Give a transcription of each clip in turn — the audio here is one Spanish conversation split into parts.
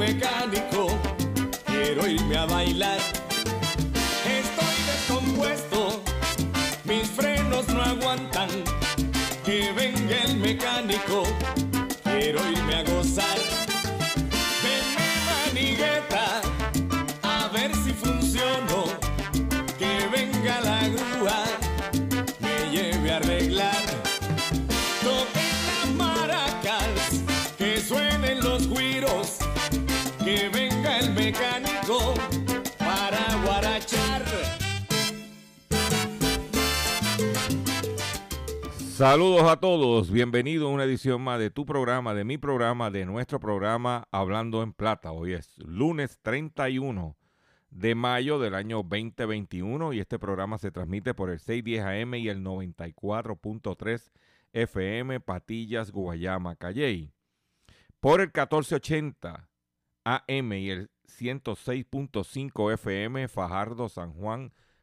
mecánico, quiero irme a bailar. Estoy descompuesto, mis frenos no aguantan. Que venga el mecánico, quiero irme a gozar. Saludos a todos, bienvenido a una edición más de tu programa, de mi programa, de nuestro programa Hablando en Plata. Hoy es lunes 31 de mayo del año 2021 y este programa se transmite por el 610 AM y el 94.3 FM Patillas, Guayama, Calley. Por el 1480 AM y el 106.5 FM Fajardo, San Juan,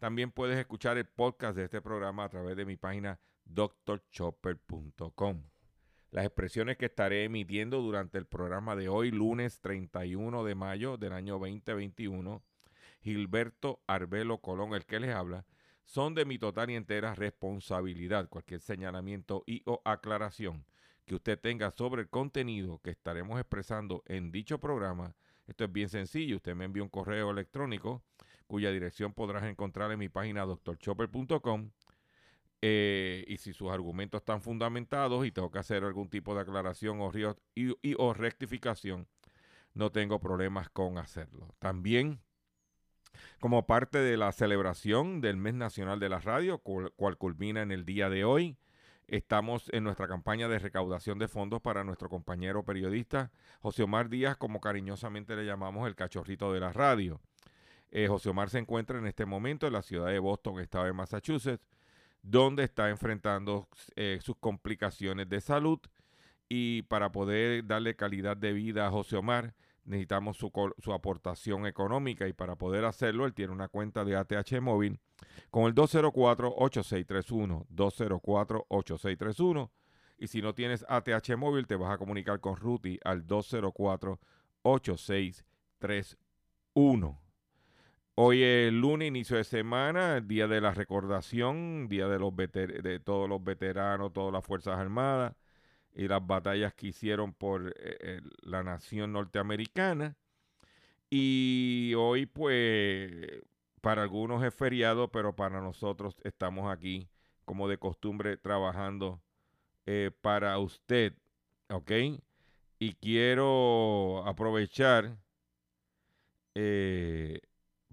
también puedes escuchar el podcast de este programa a través de mi página drchopper.com. Las expresiones que estaré emitiendo durante el programa de hoy, lunes 31 de mayo del año 2021, Gilberto Arbelo Colón, el que les habla, son de mi total y entera responsabilidad. Cualquier señalamiento y o aclaración que usted tenga sobre el contenido que estaremos expresando en dicho programa, esto es bien sencillo. Usted me envía un correo electrónico cuya dirección podrás encontrar en mi página doctorchopper.com. Eh, y si sus argumentos están fundamentados y tengo que hacer algún tipo de aclaración o rectificación, no tengo problemas con hacerlo. También, como parte de la celebración del Mes Nacional de la Radio, cual, cual culmina en el día de hoy, estamos en nuestra campaña de recaudación de fondos para nuestro compañero periodista José Omar Díaz, como cariñosamente le llamamos el cachorrito de la radio. Eh, José Omar se encuentra en este momento en la ciudad de Boston, estado de Massachusetts, donde está enfrentando eh, sus complicaciones de salud. Y para poder darle calidad de vida a José Omar, necesitamos su, su, aportación económica y para poder hacerlo, él tiene una cuenta de ATH móvil con el 204-8631, 204-8631. Y si no tienes ATH móvil, te vas a comunicar con Ruti al 204-8631. Hoy es lunes, inicio de semana, día de la recordación, día de, los de todos los veteranos, todas las Fuerzas Armadas y las batallas que hicieron por eh, eh, la nación norteamericana. Y hoy, pues, para algunos es feriado, pero para nosotros estamos aquí, como de costumbre, trabajando eh, para usted, ¿ok? y quiero aprovechar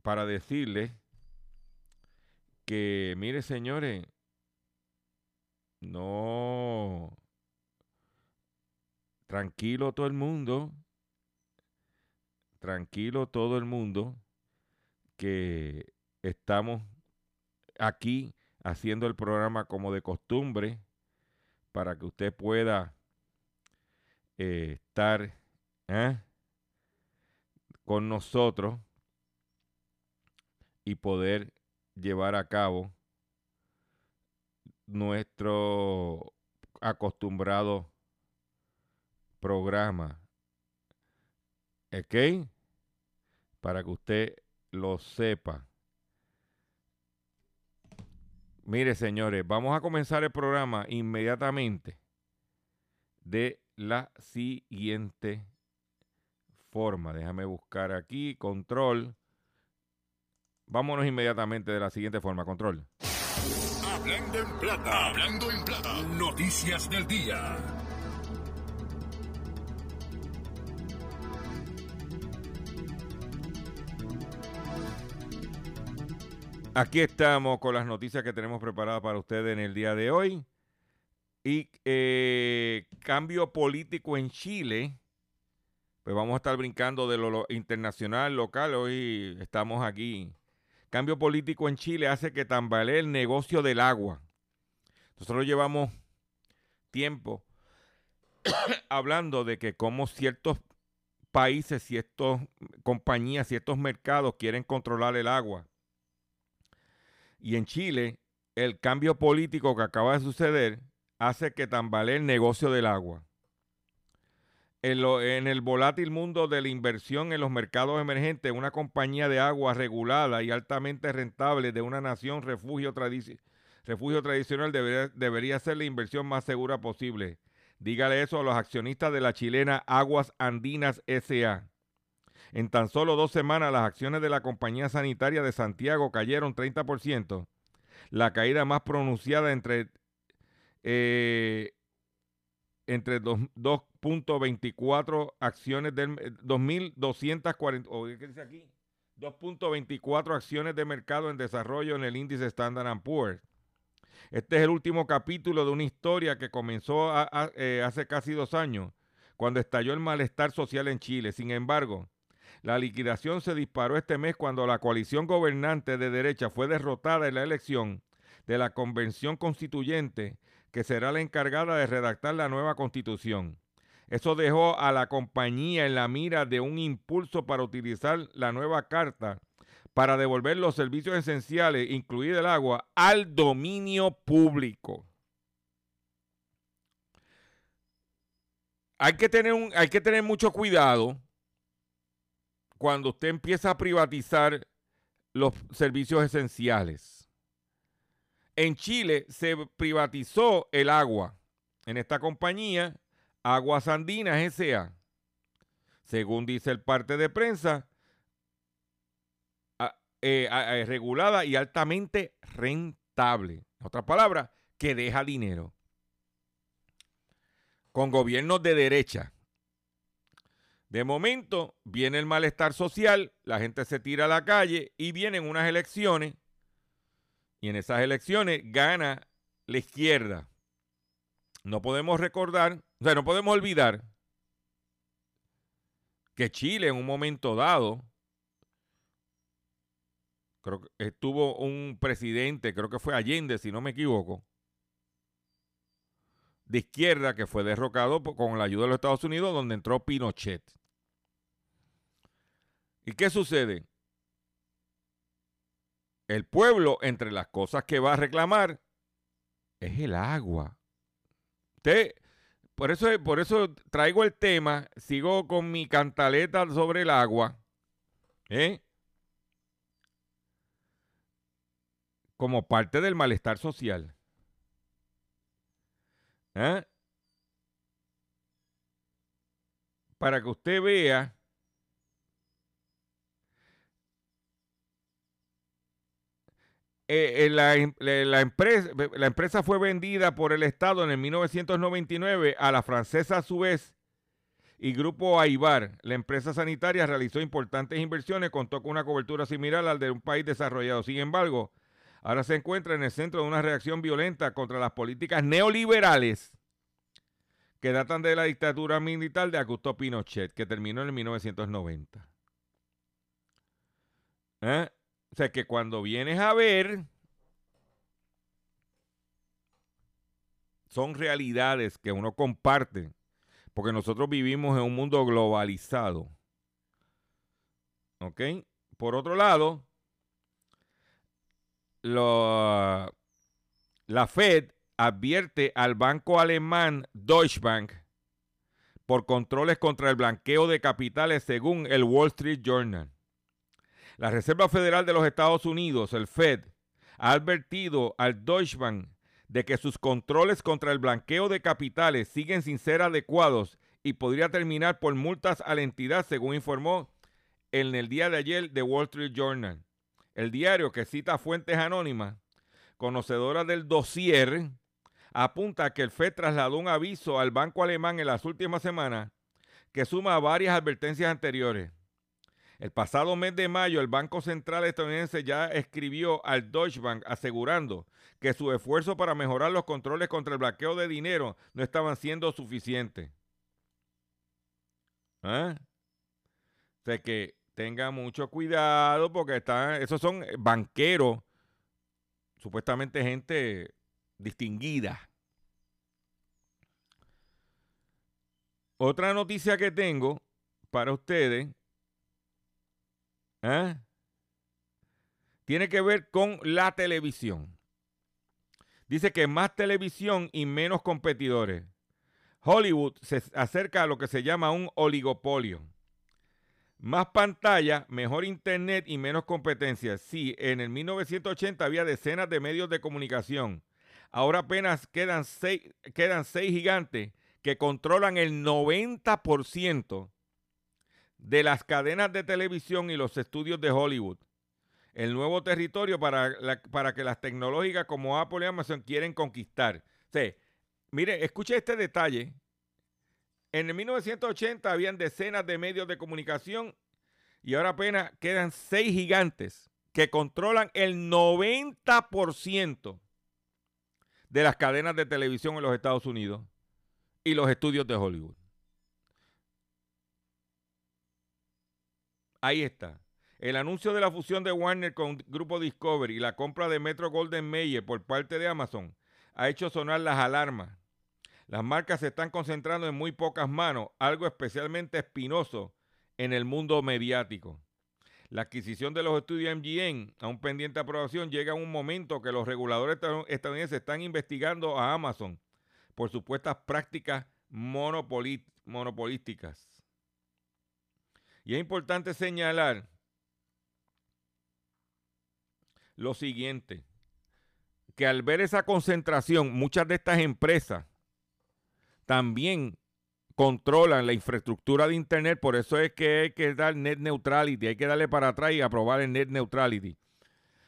para decirles que, mire señores, no, tranquilo todo el mundo, tranquilo todo el mundo, que estamos aquí haciendo el programa como de costumbre para que usted pueda eh, estar ¿eh? con nosotros y poder llevar a cabo nuestro acostumbrado programa. ¿Ok? Para que usted lo sepa. Mire, señores, vamos a comenzar el programa inmediatamente de la siguiente forma. Déjame buscar aquí, control. Vámonos inmediatamente de la siguiente forma, control. Hablando en plata, hablando en plata, noticias del día. Aquí estamos con las noticias que tenemos preparadas para ustedes en el día de hoy. Y eh, cambio político en Chile. Pues vamos a estar brincando de lo, internacional, local. Hoy estamos aquí. Cambio político en Chile hace que tambalee el negocio del agua. Nosotros llevamos tiempo hablando de que como ciertos países, ciertas compañías, ciertos mercados quieren controlar el agua. Y en Chile, el cambio político que acaba de suceder hace que tambalee el negocio del agua. En, el volátil mundo de la inversión en los mercados emergentes, una compañía de agua regulada y altamente rentable de una nación refugio, tradicional debería, debería ser la inversión más segura posible. Dígale eso a los accionistas de la chilena Aguas Andinas SA. En tan solo dos semanas las acciones de la compañía sanitaria de Santiago cayeron 30%, la caída más pronunciada entre eh, entre 2.24 acciones del 2.240, ¿qué dice aquí? 2.24 acciones de mercado en desarrollo en el índice Standard Poor's. Este es el último capítulo de una historia que comenzó eh, hace casi dos años, cuando estalló el malestar social en Chile. Sin embargo, la liquidación se disparó este mes cuando la coalición gobernante de derecha fue derrotada en la elección de la Convención Constituyente que será la encargada de redactar la nueva constitución. Eso dejó a la compañía en la mira de un impulso para utilizar la nueva carta para devolver los servicios esenciales, incluido el agua, al dominio público. Hay que tener, un, hay que tener mucho cuidado cuando usted empieza a privatizar los servicios esenciales. En Chile se privatizó el agua en esta compañía, Aguas Andinas S.A. Según dice el parte de prensa, eh, eh, regulada y altamente rentable. En otras palabras, que deja dinero. Con gobiernos de derecha. De momento viene el malestar social, la gente se tira a la calle y vienen unas elecciones y en esas elecciones gana la izquierda. No podemos recordar, o sea, no podemos olvidar que Chile en un momento dado, creo que estuvo un presidente, creo que fue Allende, si no me equivoco, de izquierda que fue derrocado con la ayuda de los Estados Unidos, donde entró Pinochet. ¿Y qué sucede? El pueblo, entre las cosas que va a reclamar, es el agua. por eso, por eso traigo el tema, sigo con mi cantaleta sobre el agua, ¿eh? como parte del malestar social. ¿eh? Para que usted vea Eh, eh, la, empresa, la empresa fue vendida por el Estado en el 1999 a la francesa Suez y Grupo Aibar, la empresa sanitaria, realizó importantes inversiones, contó con una cobertura similar al de un país desarrollado. Sin embargo, ahora se encuentra en el centro de una reacción violenta contra las políticas neoliberales que datan de la dictadura militar de Augusto Pinochet, que terminó en 1990. ¿Eh? O sea que cuando vienes a ver, son realidades que uno comparte, porque nosotros vivimos en un mundo globalizado. ¿Ok? Por otro lado, la Fed advierte al banco alemán Deutsche Bank por controles contra el blanqueo de capitales según el Wall Street Journal. La Reserva Federal de los Estados Unidos, el Fed, ha advertido al Deutsche Bank de que sus controles contra el blanqueo de capitales siguen sin ser adecuados y podría terminar por multas a la entidad, según informó en el día de ayer de Wall Street Journal. El diario que cita fuentes anónimas, conocedoras del dossier, apunta que el FED trasladó un aviso al banco alemán en las últimas semanas que suma varias advertencias anteriores. El pasado mes de mayo, el Banco Central estadounidense ya escribió al Deutsche Bank asegurando que su esfuerzo para mejorar los controles contra el blanqueo de dinero no estaban siendo suficientes. ¿Ah? O sea que tenga mucho cuidado porque están, esos son banqueros, supuestamente gente distinguida. Otra noticia que tengo para ustedes ¿eh? tiene que ver con la televisión. Dice que más televisión y menos competidores. Hollywood se acerca a lo que se llama un oligopolio. Más pantalla, mejor internet y menos competencia. Sí, en el 1980 había decenas de medios de comunicación. Ahora apenas quedan seis, quedan seis gigantes que controlan el 90% de las cadenas de televisión y los estudios de Hollywood el nuevo territorio para, para que las tecnológicas como Apple y Amazon quieren conquistar. mire, escuche este detalle. En el 1980 habían decenas de medios de comunicación y ahora apenas quedan seis gigantes que controlan el 90% de las cadenas de televisión en los Estados Unidos y los estudios de Hollywood. Ahí está. El anuncio de la fusión de Warner con Grupo Discovery y la compra de Metro Golden Mayer por parte de Amazon ha hecho sonar las alarmas. Las marcas se están concentrando en muy pocas manos, algo especialmente espinoso en el mundo mediático. La adquisición de los estudios MGM, aún pendiente de aprobación, llega a un momento que los reguladores estadounidenses están investigando a Amazon por supuestas prácticas monopolísticas. Y es importante señalar lo siguiente, que al ver esa concentración, muchas de estas empresas también controlan la infraestructura de Internet, por eso es que hay que dar net neutrality, hay que darle para atrás y aprobar el net neutrality.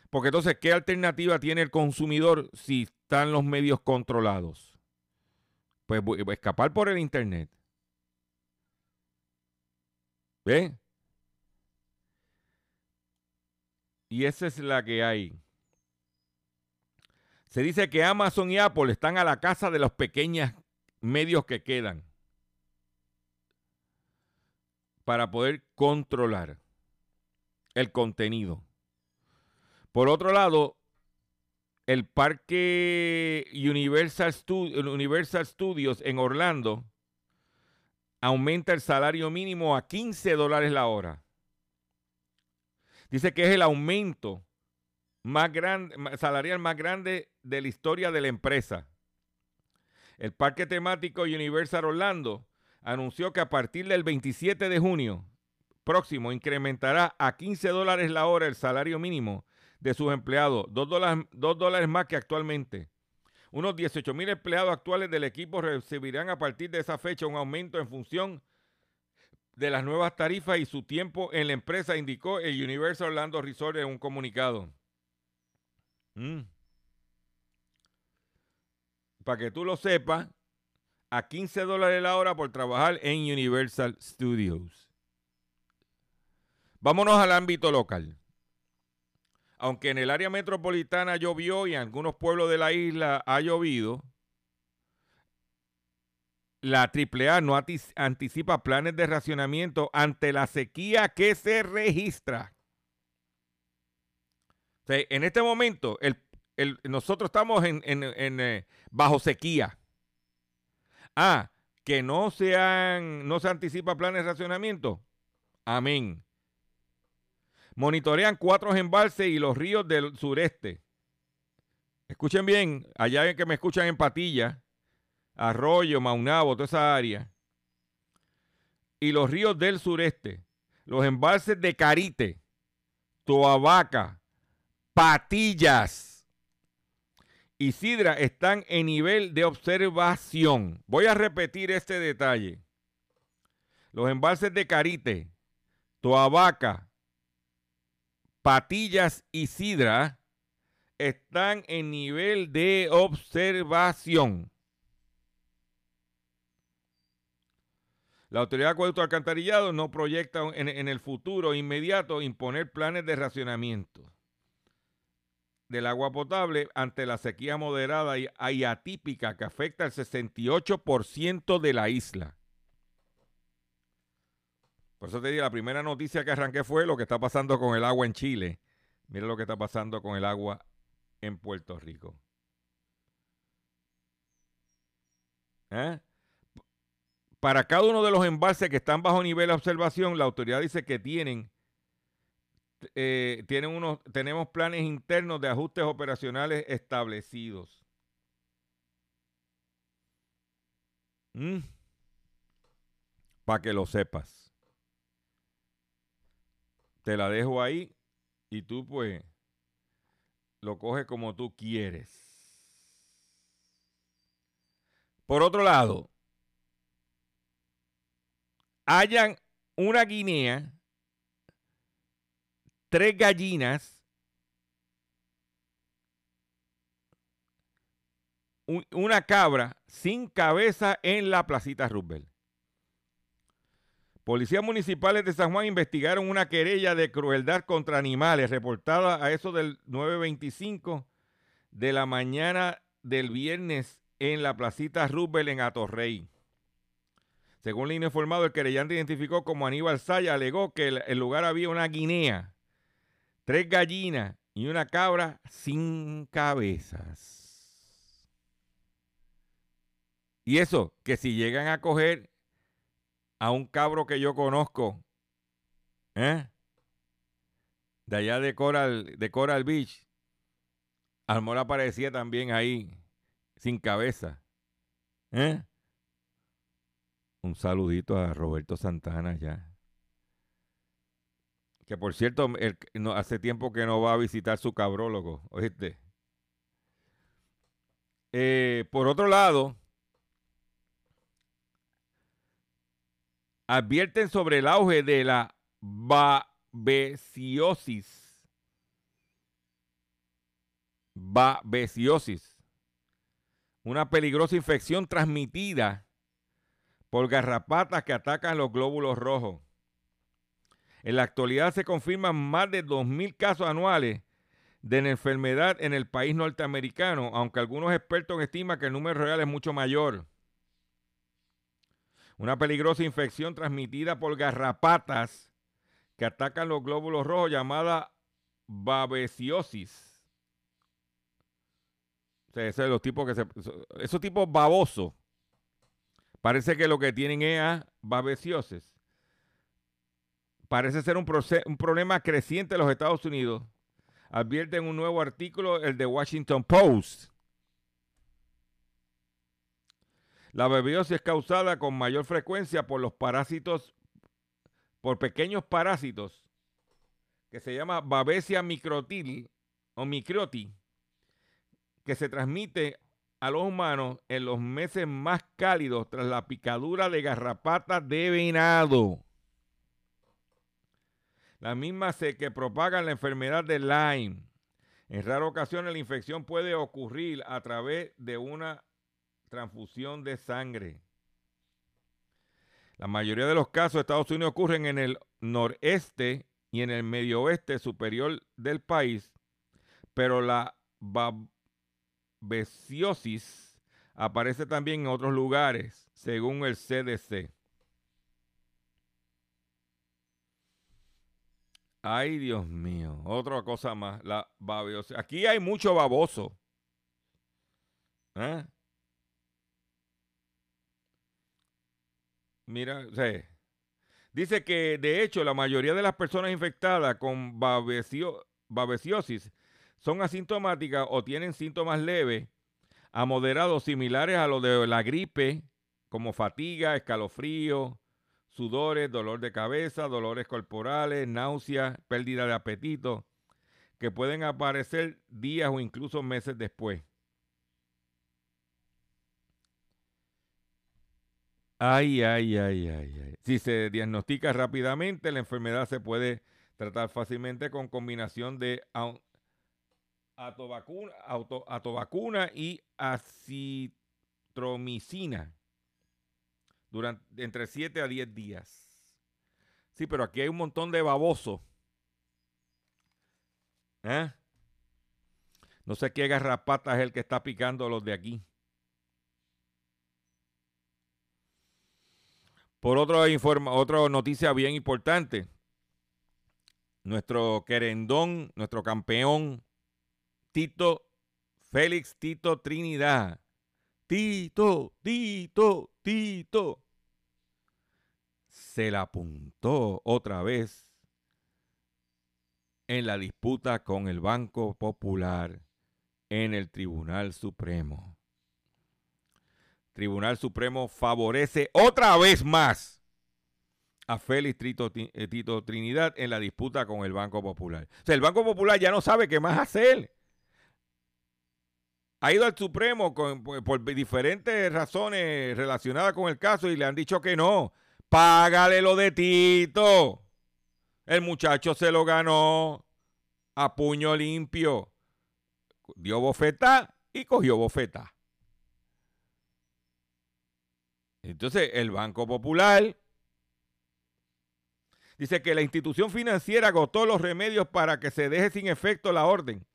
Porque entonces, ¿qué alternativa tiene el consumidor si están los medios controlados? Pues escapar por el Internet. ¿Ve? Y esa es la que hay. Se dice que Amazon y Apple están a la casa de los pequeños medios que quedan para poder controlar el contenido. Por otro lado, el parque Universal, Universal Studios en Orlando aumenta el salario mínimo a 15 dólares la hora. Dice que es el aumento más grande, salarial más grande de la historia de la empresa. El parque temático Universal Orlando anunció que a partir del 27 de junio próximo incrementará a 15 dólares la hora el salario mínimo de sus empleados, 2 dólares, dólares más que actualmente. Unos 18 mil empleados actuales del equipo recibirán a partir de esa fecha un aumento en función de las nuevas tarifas y su tiempo en la empresa, indicó el Universal Orlando Resort en un comunicado. Mm. Para que tú lo sepas, a 15 dólares la hora por trabajar en Universal Studios. Vámonos al ámbito local. Aunque en el área metropolitana llovió y en algunos pueblos de la isla ha llovido, la AAA no anticipa planes de racionamiento ante la sequía que se registra. en este momento, nosotros estamos en, eh, bajo sequía. Ah, que no, no se anticipa planes de racionamiento. Amén. Monitorean cuatro embalses y los ríos del sureste. Escuchen bien, allá que me escuchan en Patilla, Arroyo, Maunabo, toda esa área. Y los ríos del sureste, los embalses de Carite, Toabaca, Patillas y Sidra están en nivel de observación. Voy a repetir este detalle. Los embalses de Carite, Toabaca, Patillas y Sidra están en nivel de observación. La Autoridad de Acueducto Alcantarillado no proyecta en, el futuro inmediato imponer planes de racionamiento del agua potable ante la sequía moderada y, y atípica que afecta al 68% de la isla. Por eso te digo, la primera noticia que arranqué fue lo que está pasando con el agua en Chile. Mira lo que está pasando con el agua en Puerto Rico. ¿Eh? Para cada uno de los embalses que están bajo nivel de observación, la autoridad dice que tienen, eh, tienen unos, tenemos planes internos de ajustes operacionales establecidos. Mm. Para que lo sepas. Te la dejo ahí y tú pues lo coges como tú quieres. Por otro lado, hayan una guinea, tres gallinas, una cabra sin cabeza en la placita Roosevelt. Policías municipales de San Juan investigaron una querella de crueldad contra animales reportada a eso del 9.25 de la mañana del viernes en la placita Roosevelt en Atorrey. Según el informado, el querellante identificó como Aníbal Saya alegó que en el lugar había una guinea, tres gallinas y una cabra sin cabezas. Y eso, que si llegan a coger a un cabro que yo conozco, ¿eh? de allá de Coral, de Coral Beach, Almora aparecía también ahí, sin cabeza. ¿eh? Un saludito a Roberto Santana ya. Que por cierto, no, hace tiempo que no va a visitar su cabrólogo, ¿oíste? Eh, por otro lado, advierten sobre el auge de la babesiosis. Babesiosis. Una peligrosa infección transmitida por garrapatas que atacan los glóbulos rojos. En la actualidad se confirman más de 2.000 casos anuales de enfermedad en el país norteamericano, aunque algunos expertos estiman que el número real es mucho mayor. Una peligrosa infección transmitida por garrapatas que atacan los glóbulos rojos llamada babesiosis. O sea, los tipos que se, esos tipos babosos Parece que lo que tienen es babesiosis. Parece ser un, un problema creciente en los Estados Unidos. Advierte en un nuevo artículo el de Washington Post. La babesiosis es causada con mayor frecuencia por los parásitos, por pequeños parásitos, que se llama Babesia microtil o microti, que se transmite a los humanos en los meses más cálidos tras la picadura de garrapatas de venado. La misma se que propagan la enfermedad de Lyme. En raras ocasiones la infección puede ocurrir a través de una transfusión de sangre. La mayoría de los casos de Estados Unidos ocurren en el noreste y en el medio oeste superior del país, pero la babesiosis aparece también en otros lugares, según el CDC. Ay, Dios mío, otra cosa más, la babesiosis. Aquí hay mucho baboso. ¿Eh? Mira, dice que de hecho la mayoría de las personas infectadas con babesiosis son asintomáticas o tienen síntomas leves a moderados similares a los de la gripe, como fatiga, escalofrío, sudores, dolor de cabeza, dolores corporales, náuseas, pérdida de apetito, que pueden aparecer días o incluso meses después. Ay, ay, ay, ay, ay. Si se diagnostica rápidamente, la enfermedad se puede tratar fácilmente con combinación de atobacuna, atobacuna y acitromicina durante entre 7 a 10 días. Sí, pero aquí hay un montón de baboso. ¿Eh? No sé qué garrapata es el que está picando los de aquí. Por otra, informa, otra noticia bien importante, nuestro querendón, nuestro campeón, Tito, Félix Tito Trinidad. Tito, Tito, Tito. Se la apuntó otra vez en la disputa con el Banco Popular en el Tribunal Supremo. Tribunal Supremo favorece otra vez más a Félix eh, Tito, Trinidad en la disputa con el Banco Popular. O sea, el Banco Popular ya no sabe qué más hacer. Ha ido al Supremo por, diferentes razones relacionadas con el caso y le han dicho que no. Págale lo de Tito. El muchacho se lo ganó a puño limpio. Dio bofeta y cogió bofeta. Entonces, el Banco Popular dice que la institución financiera agotó los remedios para que se deje sin efecto la orden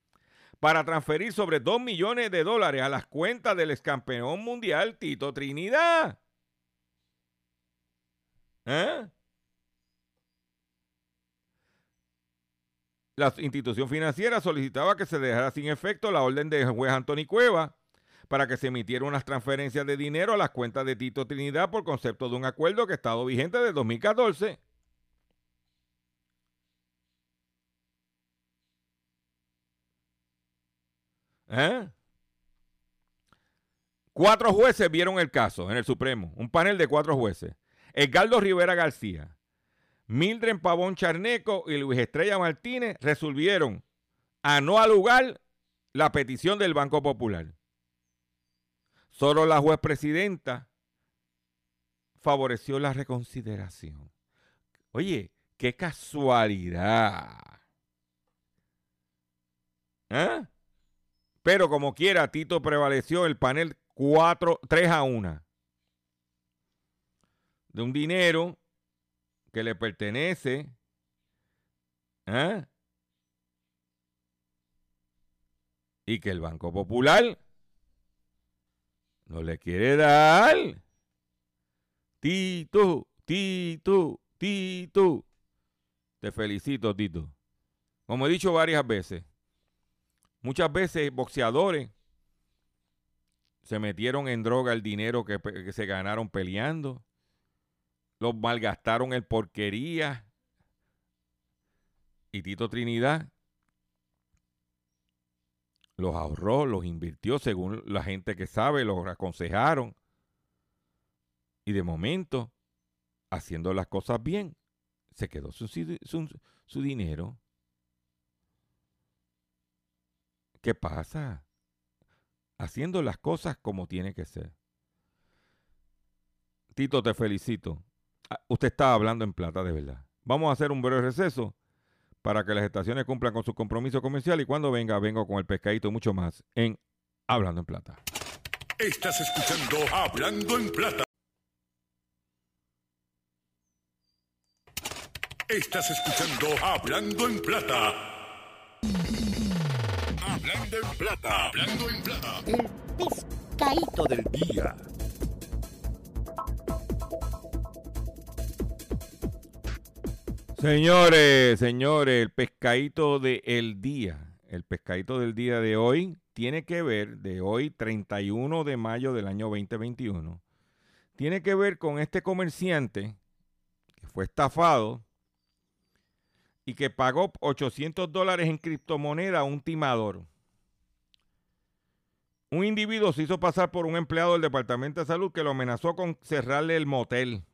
para transferir sobre 2 millones de dólares a las cuentas del excampeón mundial Tito Trinidad. ¿Eh? La institución financiera solicitaba que se dejara sin efecto la orden del juez Anthony Cueva para que se emitieran unas transferencias de dinero a las cuentas de Tito Trinidad por concepto de un acuerdo que ha estado vigente desde 2014. ¿Eh? Cuatro jueces vieron el caso en el Supremo, un panel de cuatro jueces. Edgardo Rivera García, Mildred Pavón Charneco y Luis Estrella Martínez resolvieron a no alugar la petición del Banco Popular. Solo la juez presidenta favoreció la reconsideración. Oye, qué casualidad. ¿Eh? Pero como quiera, Tito prevaleció el panel 4, 3 a 1. De un dinero que le pertenece. ¿eh? Y que el Banco Popular no le quiere dar. Tito, Tito, Tito. Te felicito, Tito. Como he dicho varias veces, muchas veces boxeadores se metieron en droga el dinero que, que se ganaron peleando. Los malgastaron en porquería. Y Tito Trinidad los ahorró, los invirtió según la gente que sabe, los aconsejaron. Y de momento, haciendo las cosas bien, se quedó su, dinero. ¿Qué pasa? Haciendo las cosas como tiene que ser. Tito, te felicito. Ah, usted está hablando en plata de verdad. Vamos a hacer un breve receso para que las estaciones cumplan con su compromiso comercial y cuando venga, vengo con el pescadito y mucho más en Hablando en Plata. Estás escuchando Hablando en Plata. Estás escuchando Hablando en Plata. Hablando en Plata. Hablando en Plata. El pescadito del día. Señores, señores, el pescadito del día. El pescadito del día de hoy tiene que ver, de hoy 31 de mayo del año 2021, tiene que ver con este comerciante que fue estafado y que pagó 800 dólares en criptomoneda a un timador. Un individuo se hizo pasar por un empleado del Departamento de Salud que lo amenazó con cerrarle el motel.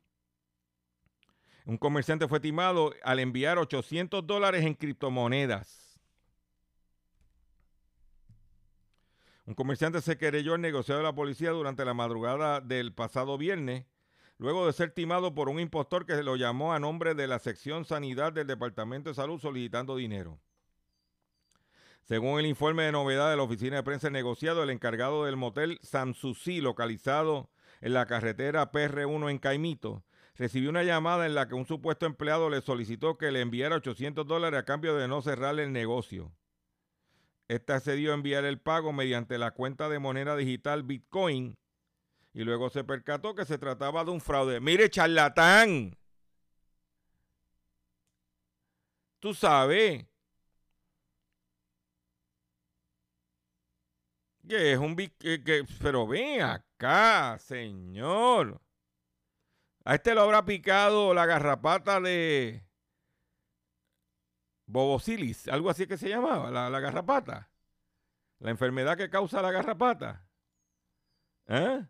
Un comerciante fue timado al enviar 800 dólares en criptomonedas. Un comerciante se querelló al negociado de la policía durante la madrugada del pasado viernes, luego de ser timado por un impostor que lo llamó a nombre de la sección sanidad del Departamento de Salud solicitando dinero. Según el informe de novedad de la oficina de prensa negociado, el encargado del motel Samsusi, localizado en la carretera PR1 en Caimito, recibió una llamada en la que un supuesto empleado le solicitó que le enviara 800 dólares a cambio de no cerrarle el negocio. Este accedió a enviar el pago mediante la cuenta de moneda digital Bitcoin y luego se percató que se trataba de un fraude. Mire, charlatán. Tú sabes que es un... Que, pero ven acá, señor. A este lo habrá picado la garrapata de Bobosilis, algo así que se llamaba, la, garrapata. La enfermedad que causa la garrapata. ¿Eh?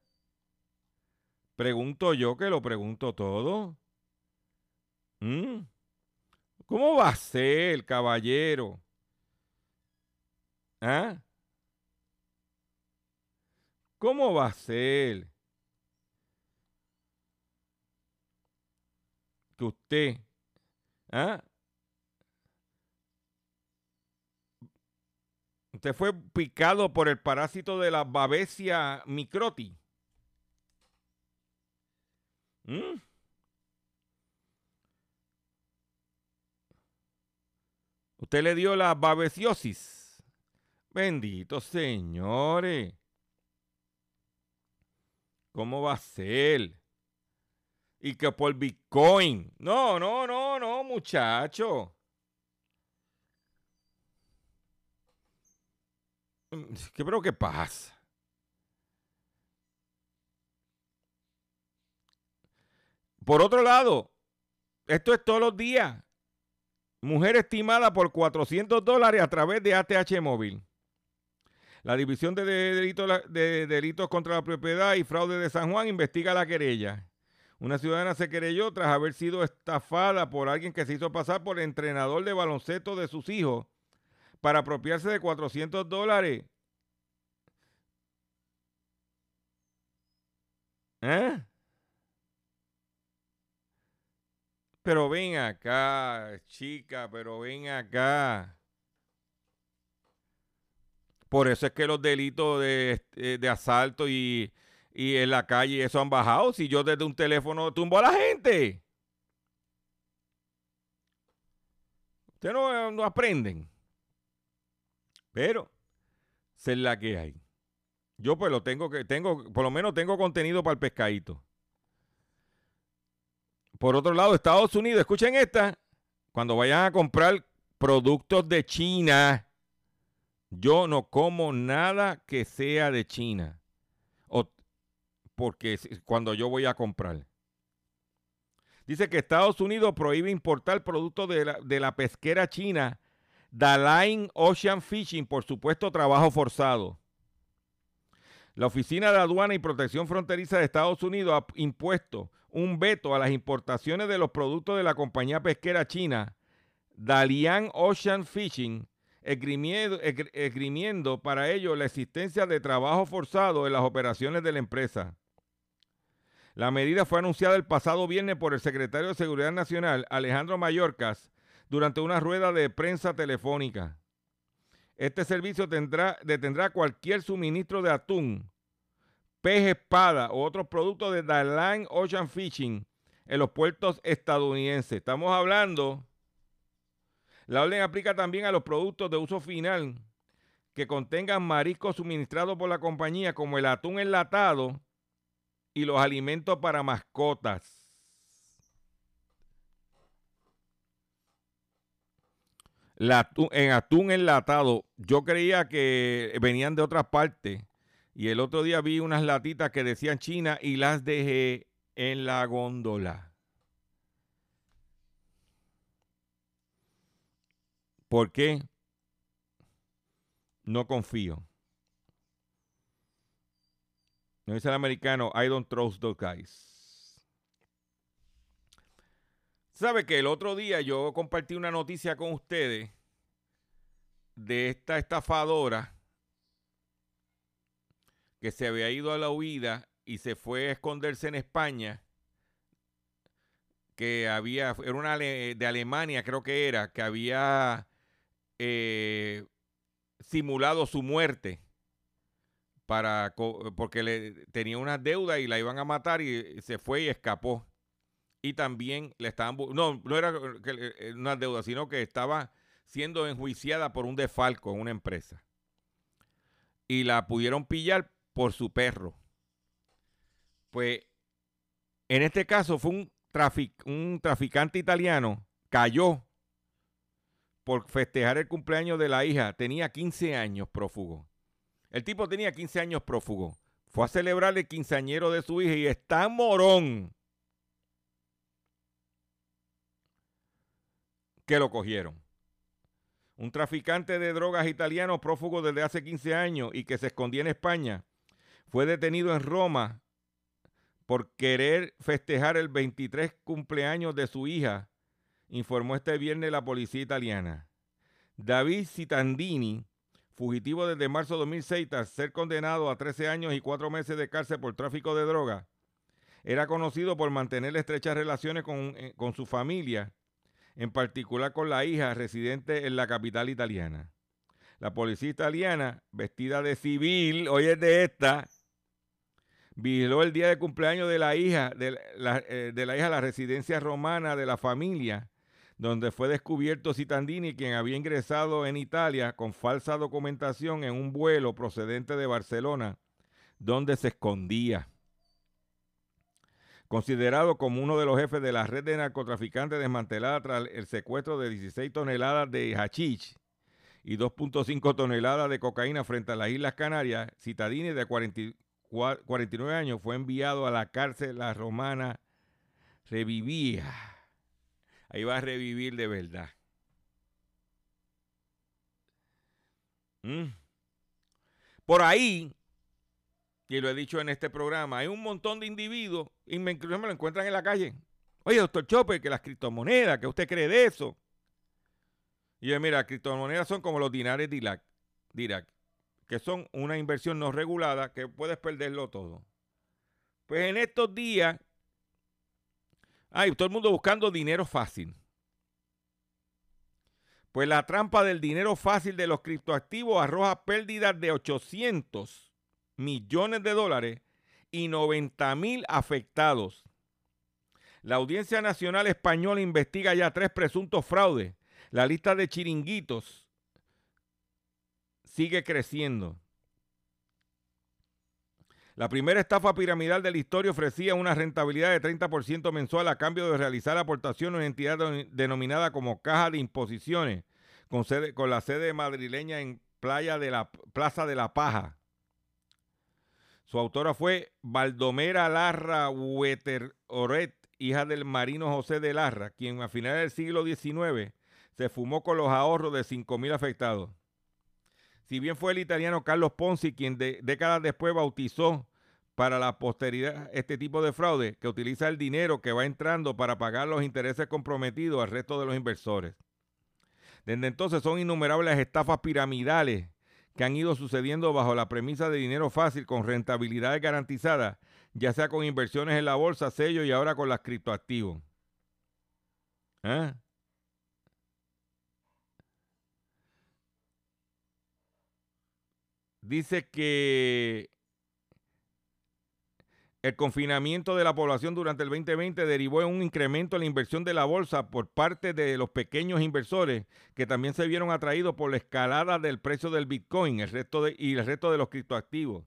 Pregunto yo que lo pregunto todo. ¿Mm? ¿Cómo va a ser, caballero? ¿Ah? ¿Cómo va a ser? Usted ¿ah? usted fue picado por el parásito de la Babesia microti. ¿Mm? Usted le dio la babesiosis. Bendito señores. ¿Cómo va a ser? Y que por Bitcoin. No, no, no, no, muchacho. Mm, ¿Qué pero qué pasa? Por otro lado, esto es todos los días. Mujer estimada por 400 dólares a través de ATH móvil. La División de de Delitos contra la Propiedad y Fraude de San Juan investiga la querella. Una ciudadana se querelló tras haber sido estafada por alguien que se hizo pasar por entrenador de baloncesto de sus hijos para apropiarse de 400 dólares. ¿Eh? Pero ven acá, chica, pero ven acá. Por eso es que los delitos de, eh, de asalto y y en la calle eso han bajado. Si yo desde un teléfono tumbo a la gente. Ustedes no, no aprenden. Pero, es la que hay. Yo pues lo tengo que, tengo, por lo menos tengo contenido para el pescadito. Por otro lado, Estados Unidos, escuchen esta, cuando vayan a comprar productos de China, yo no como nada que sea de China porque cuando yo voy a comprar. Dice que Estados Unidos prohíbe importar productos de la, de la pesquera china Daline Ocean Fishing por supuesto trabajo forzado. La Oficina de Aduana y Protección Fronteriza de Estados Unidos ha impuesto un veto a las importaciones de los productos de la compañía pesquera china Dalian Ocean Fishing esgrimiendo, para ello la existencia de trabajo forzado en las operaciones de la empresa. La medida fue anunciada el pasado viernes por el secretario de Seguridad Nacional, Alejandro Mayorkas, durante una rueda de prensa telefónica. Este servicio tendrá, detendrá cualquier suministro de atún, pez espada o otros productos de Dalan Ocean Fishing en los puertos estadounidenses. Estamos hablando, la orden aplica también a los productos de uso final que contengan mariscos suministrados por la compañía, como el atún enlatado y los alimentos para mascotas. en atún enlatado, yo creía que venían de otras partes. Y el otro día vi unas latitas que decían China y las dejé en la góndola. ¿Por qué? No confío. No dice el americano, I don't trust those guys. ¿Sabe que el otro día yo compartí una noticia con ustedes de esta estafadora que se había ido a la huida y se fue a esconderse en España? Que había, era una de Alemania creo que era, que había eh, simulado su muerte para porque le tenía una deuda y la iban a matar y se fue y escapó. Y también le estaban no, no era eh, una deuda, sino que estaba siendo enjuiciada por un defalco en una empresa. Y la pudieron pillar por su perro. Pues en este caso fue un, un traficante italiano, cayó por festejar el cumpleaños de la hija. Tenía 15 años prófugo. El tipo tenía 15 años prófugo. Fue a celebrar el quinceañero de su hija y está morón. Que lo cogieron. Un traficante de drogas italiano prófugo desde hace 15 años y que se escondía en España fue detenido en Roma por querer festejar el 23 cumpleaños de su hija informó este viernes la policía italiana. David Citandini, fugitivo desde marzo de 2006 tras ser condenado a 13 años y 4 meses de cárcel por tráfico de droga, era conocido por mantener estrechas relaciones con, eh, con su familia, en particular con la hija residente en la capital italiana. La policía italiana, vestida de civil, hoy es de esta, vigiló el día de cumpleaños de la hija, de la, eh, de la hija la residencia romana de la familia donde fue descubierto Citandini, quien había ingresado en Italia con falsa documentación en un vuelo procedente de Barcelona, donde se escondía. Considerado como uno de los jefes de la red de narcotraficantes desmantelada tras el secuestro de 16 toneladas de hachís y 2.5 toneladas de cocaína frente a las Islas Canarias, Citadini, de 49 años, fue enviado a la cárcel La Romana Revivía ahí va a revivir de verdad. Mm. Por ahí, y lo he dicho en este programa, hay un montón de individuos, y me, me lo encuentran en la calle. Oye, doctor Chopper, que las criptomonedas, que usted cree de eso. Y yo, mira, las criptomonedas son como los dinares de que son una inversión no regulada que puedes perderlo todo. Pues en estos días Ay, todo el mundo buscando dinero fácil. Pues la trampa del dinero fácil de los criptoactivos arroja pérdidas de 800 millones de dólares y 90 mil afectados. La Audiencia Nacional Española investiga ya tres presuntos fraudes. La lista de chiringuitos sigue creciendo. La primera estafa piramidal de la historia ofrecía una rentabilidad de 30% mensual a cambio de realizar aportación a una entidad denominada como Caja de Imposiciones, con, sede, con la sede madrileña en Playa de la Plaza de la Paja. Su autora fue Baldomera Larra Oret, hija del marino José de Larra, quien a finales del siglo XIX se fumó con los ahorros de 5.000 afectados. Si bien fue el italiano Carlos Ponzi quien décadas después bautizó para la posteridad este tipo de fraude que utiliza el dinero que va entrando para pagar los intereses comprometidos al resto de los inversores. Desde entonces son innumerables estafas piramidales que han ido sucediendo bajo la premisa de dinero fácil con rentabilidades garantizadas, ya sea con inversiones en la bolsa, sello y ahora con las criptoactivos. ¿Eh? Dice que el confinamiento de la población durante el 2020 derivó en un incremento en la inversión de la bolsa por parte de los pequeños inversores que también se vieron atraídos por la escalada del precio del Bitcoin el resto y el resto de los criptoactivos.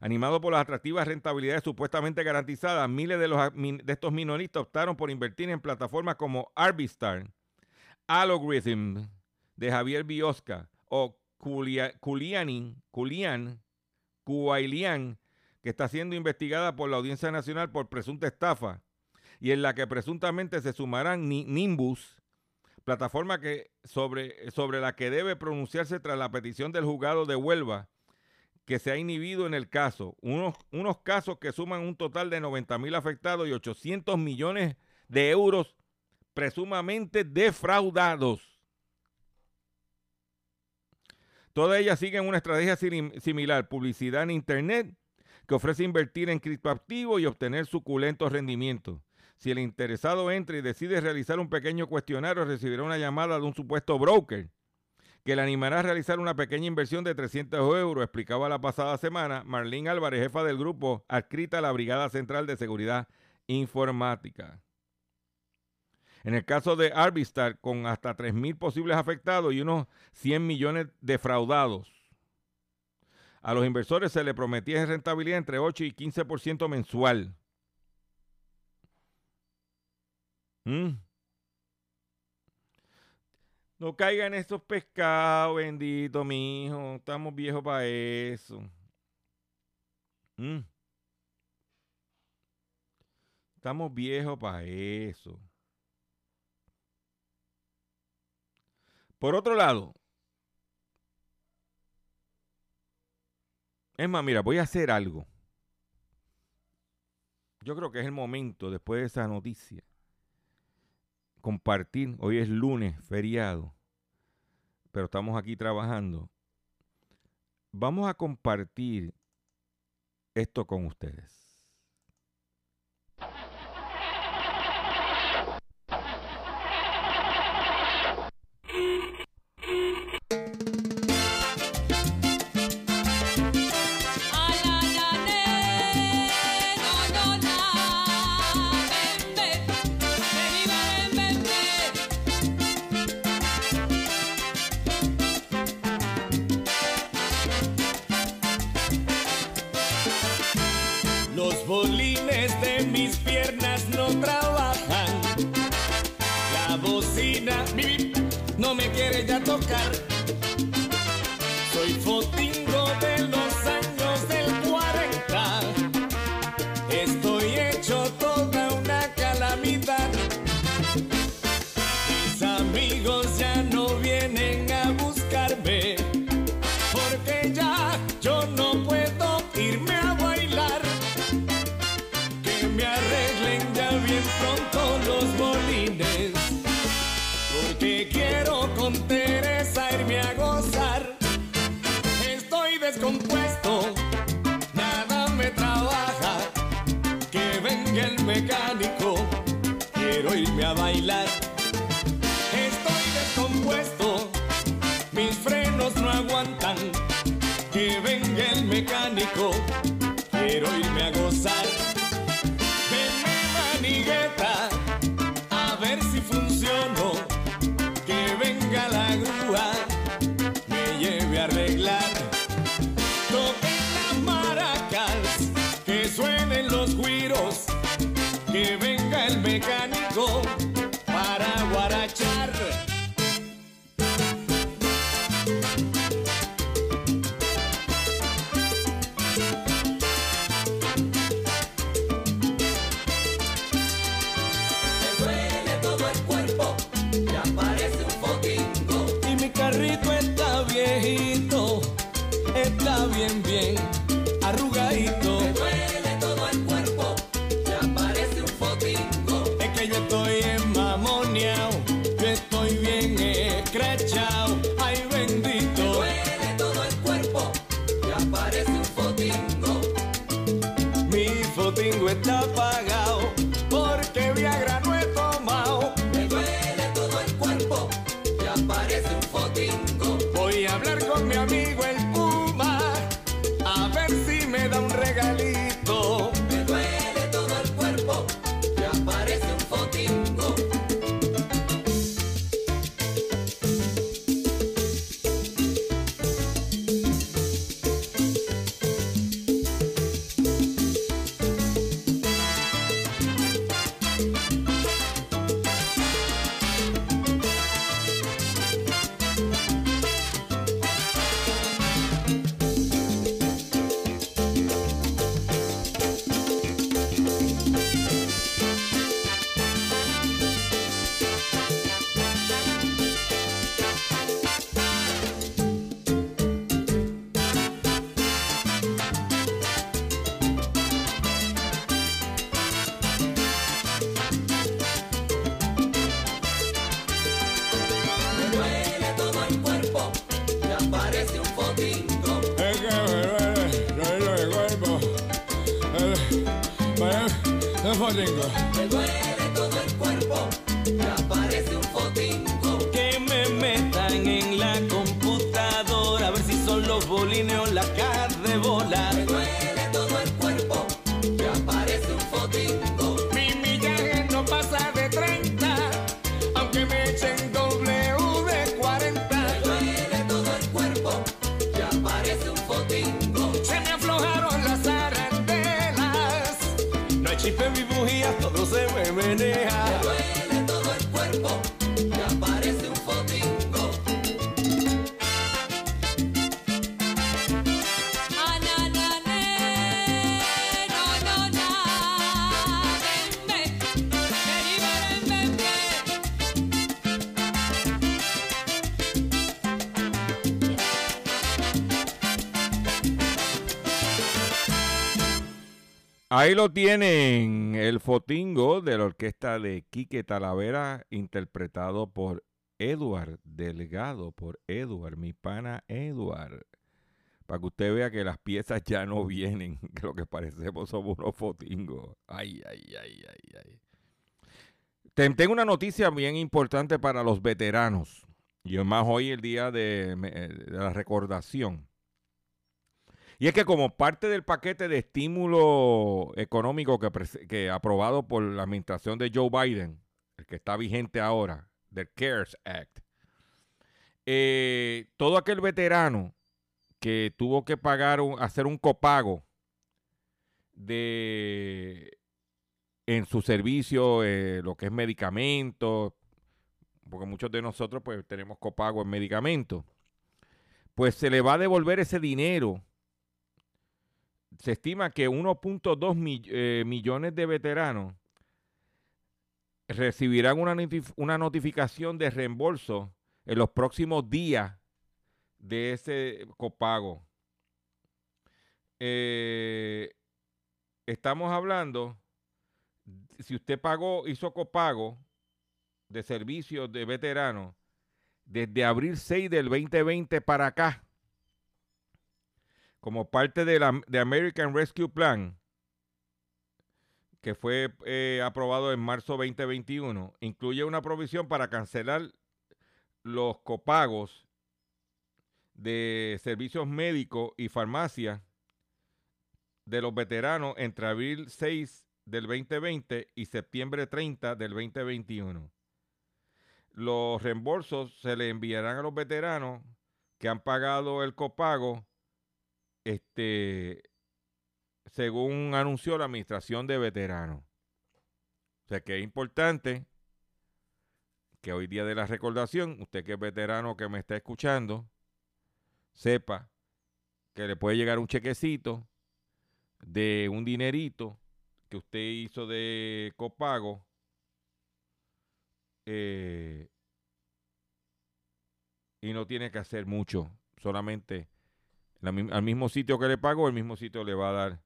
Animado por las atractivas rentabilidades supuestamente garantizadas, miles de, los, de estos minoristas optaron por invertir en plataformas como Arbistar, Algorithm de Javier Biosca o Culianin, Culian, Cuailian, que está siendo investigada por la Audiencia Nacional por presunta estafa y en la que presuntamente se sumarán Nimbus, plataforma que sobre, sobre la que debe pronunciarse tras la petición del juzgado de Huelva que se ha inhibido en el caso. Unos, unos casos que suman un total de 90 mil afectados y 800 millones de euros presumamente defraudados. Todas ellas siguen una estrategia similar, publicidad en Internet, que ofrece invertir en criptoactivos y obtener suculentos rendimientos. Si el interesado entra y decide realizar un pequeño cuestionario, recibirá una llamada de un supuesto broker que le animará a realizar una pequeña inversión de 300 euros, explicaba la pasada semana Marlene Álvarez, jefa del grupo adscrita a la Brigada Central de Seguridad Informática. En el caso de Arbistar, con hasta 3.000 posibles afectados y unos 100 millones defraudados, a los inversores se le prometía rentabilidad entre 8 y 15% mensual. ¿Mm? No caigan estos pescados, bendito, mijo. Estamos viejos para eso. Mm. Estamos viejos para eso. Por otro lado, es mira, voy a hacer algo. Yo creo que es el momento, después de esa noticia, compartir, hoy es lunes, feriado, pero estamos aquí trabajando. Vamos a compartir esto con ustedes. tocar. Quiero irme a gozar. Ahí lo tienen, el fotingo de la orquesta de Quique Talavera, interpretado por Edward Delgado, por Edward, mi pana Edward. Para que usted vea que las piezas ya no vienen, que lo que parecemos somos unos fotingos. Ay, ay, ay, ay, ay. Te- Tengo una noticia bien importante para los veteranos. Y más hoy el día de, de la recordación. Y es que como parte del paquete de estímulo económico que, que aprobado por la administración de Joe Biden, el que está vigente ahora, del CARES Act, eh, todo aquel veterano que tuvo que pagar, un- hacer un copago de en su servicio, eh, lo que es medicamentos, porque muchos de nosotros pues tenemos copago en medicamentos, pues se le va a devolver ese dinero se estima que 1.2 mi- eh, millones de veteranos recibirán una, una notificación de reembolso en los próximos días de ese copago. Eh, estamos hablando, si usted pagó, hizo copago de servicios de veteranos desde abril 6 del 2020 para acá, como parte de la de American Rescue Plan, que fue eh, aprobado en marzo 2021, incluye una provisión para cancelar los copagos de servicios médicos y farmacia de los veteranos entre abril 6 del 2020 y septiembre 30 del 2021. Los reembolsos se le enviarán a los veteranos que han pagado el copago este, según anunció la Administración de Veteranos. O sea que es importante que hoy día de la recordación, usted que es veterano que me está escuchando, sepa que le puede llegar un chequecito de un dinerito que usted hizo de copago eh, y no tiene que hacer mucho, solamente al mismo sitio que le pagó, el mismo sitio le va a dar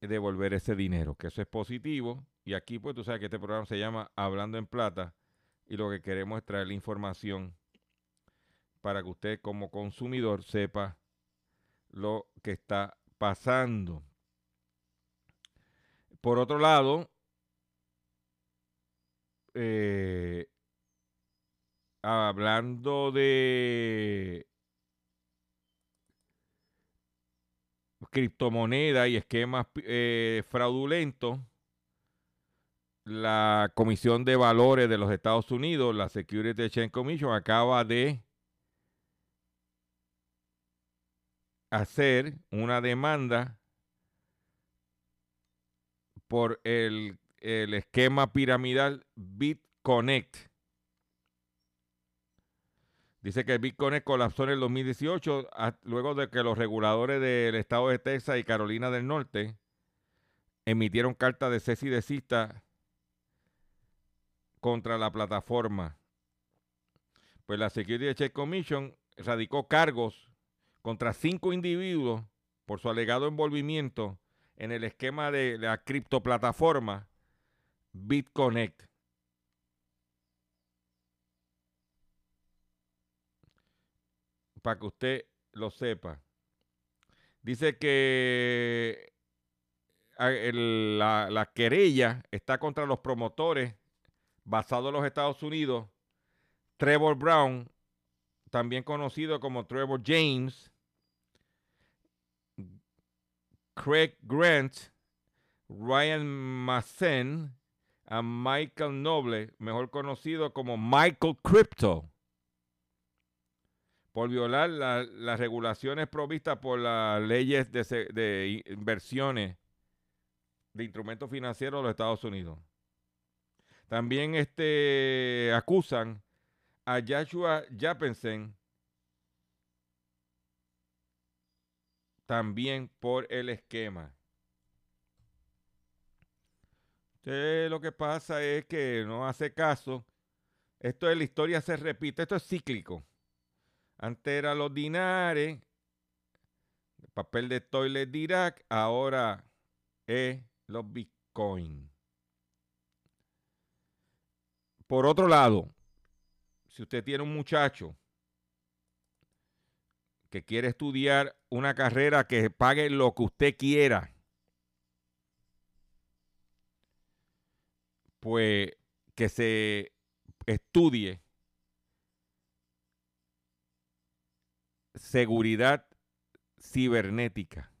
devolver ese dinero, que eso es positivo. Y aquí, pues tú sabes que este programa se llama Hablando en Plata y lo que queremos es traer la información para que usted como consumidor sepa lo que está pasando. Por otro lado, eh, hablando de criptomonedas y esquemas eh, fraudulentos, la Comisión de Valores de los Estados Unidos, la Security Exchange Commission, acaba de hacer una demanda por el, el esquema piramidal BitConnect. Dice que el BitConnect colapsó en el 2018 a- luego de que los reguladores del estado de Texas y Carolina del Norte emitieron cartas de cese y desista contra la plataforma. Pues la Security Exchange Commission radicó cargos contra cinco individuos por su alegado envolvimiento en el esquema de la criptoplataforma BitConnect. Para que usted lo sepa. Dice que a- el- la, la querella está contra los promotores basados en los Estados Unidos. Trevor Brown, también conocido como Trevor James, Craig Grant, Ryan Massen, a Michael Noble, mejor conocido como Michael Crypto, por violar la- las regulaciones provistas por las leyes de, inversiones de instrumentos financieros de los Estados Unidos. También este, acusan a Joshua Jappensen también por el esquema. Usted lo que pasa es que no hace caso. Esto de la historia se repite, esto es cíclico. Antes era los dinares, el papel de toilet de Irak, ahora es los bitcoin. Por otro lado, si usted tiene un muchacho que quiere estudiar una carrera que pague lo que usted quiera, pues que se estudie seguridad cibernética.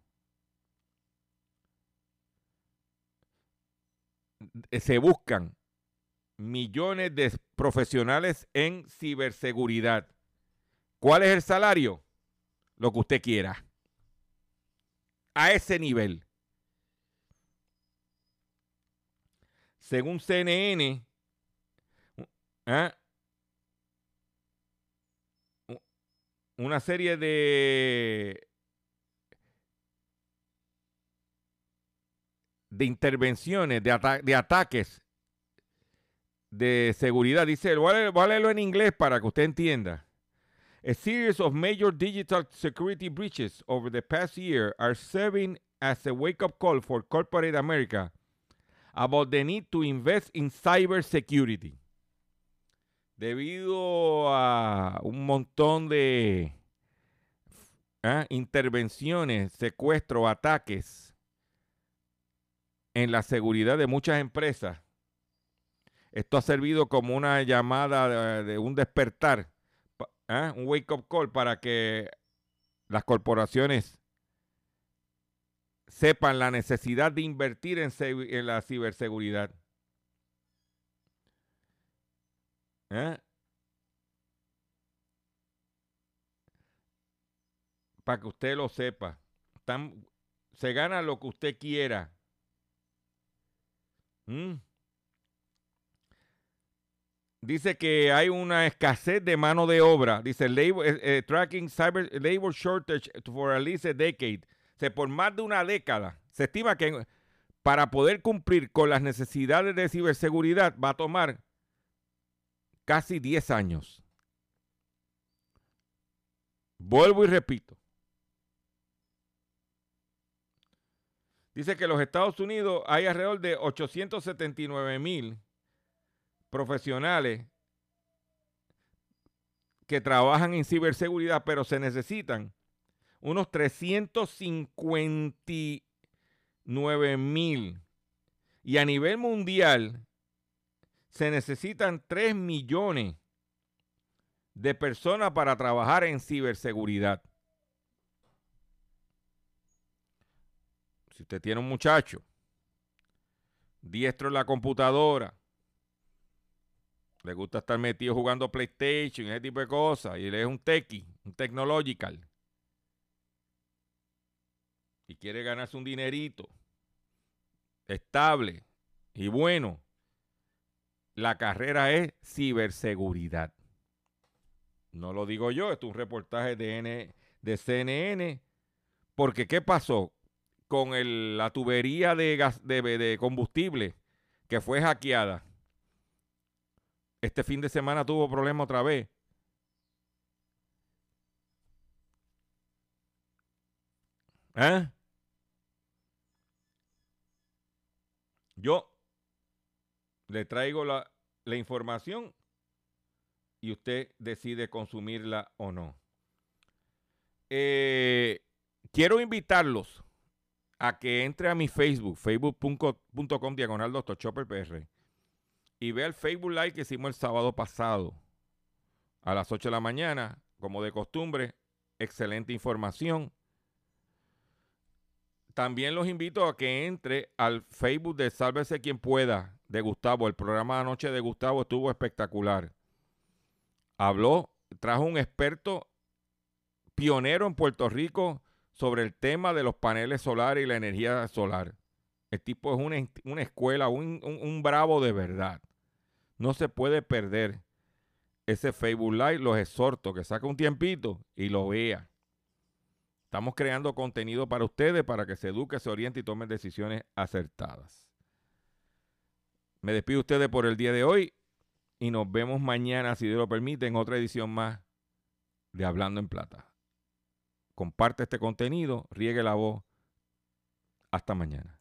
Eh, Se buscan millones de profesionales en ciberseguridad. ¿Cuál es el salario? Lo que usted quiera. A ese nivel. Según CNN, ¿ah? Una serie de de intervenciones, de, ata- de ataques de seguridad. Dice, voy a, leerlo en inglés para que usted entienda. A series of major digital security breaches over the past year are serving as a wake-up call for corporate America about the need to invest in cybersecurity. Debido a un montón de ah, intervenciones, secuestros, ataques en la seguridad de muchas empresas, esto ha servido como una llamada de, un despertar, ah, un wake-up call para que las corporaciones sepan la necesidad de invertir en la ciberseguridad. ¿Eh? Para que usted lo sepa. Se gana lo que usted quiera. ¿Mm? Dice que hay una escasez de mano de obra. Dice labor, eh, eh, tracking cyber labor shortage for at least a decade. O por más de una década. Se estima que para poder cumplir con las necesidades de ciberseguridad va a tomar casi 10 años. Vuelvo y repito. Dice que en los Estados Unidos hay alrededor de 879 mil profesionales que trabajan en ciberseguridad, pero se necesitan unos 359 mil. Y a nivel mundial se necesitan 3 millones de personas para trabajar en ciberseguridad. Si usted tiene un muchacho diestro en la computadora, le gusta estar metido jugando PlayStation ese tipo de cosas, y él es un techie, un technological, y quiere ganarse un dinerito estable y bueno, la carrera es ciberseguridad. No lo digo yo, esto es un reportaje de, N- de CNN, porque ¿qué pasó? Con el- la tubería de, gas, de, de combustible que fue hackeada. Este fin de semana tuvo problema otra vez. ¿Eh? Yo le traigo la, información y usted decide consumirla o no. Eh, quiero invitarlos a que entre a mi Facebook, facebook.com diagonal Dr. Chopper PR, y vea el Facebook Live que hicimos el sábado pasado a las 8 de la mañana, como de costumbre, excelente información. También los invito a que entre al Facebook de Sálvese quien pueda de Gustavo. El programa de anoche de Gustavo estuvo espectacular. Habló, trajo un experto pionero en Puerto Rico sobre el tema de los paneles solares y la energía solar. El tipo es una, escuela, un, un bravo de verdad. No se puede perder ese Facebook Live. Los exhorto que saque un tiempito y lo vea. Estamos creando contenido para ustedes para que se eduque, se oriente y tomen decisiones acertadas. Me despido ustedes por el día de hoy y nos vemos mañana, si Dios lo permite, en otra edición más de Hablando en Plata comparte este contenido, riegue la voz. Hasta mañana.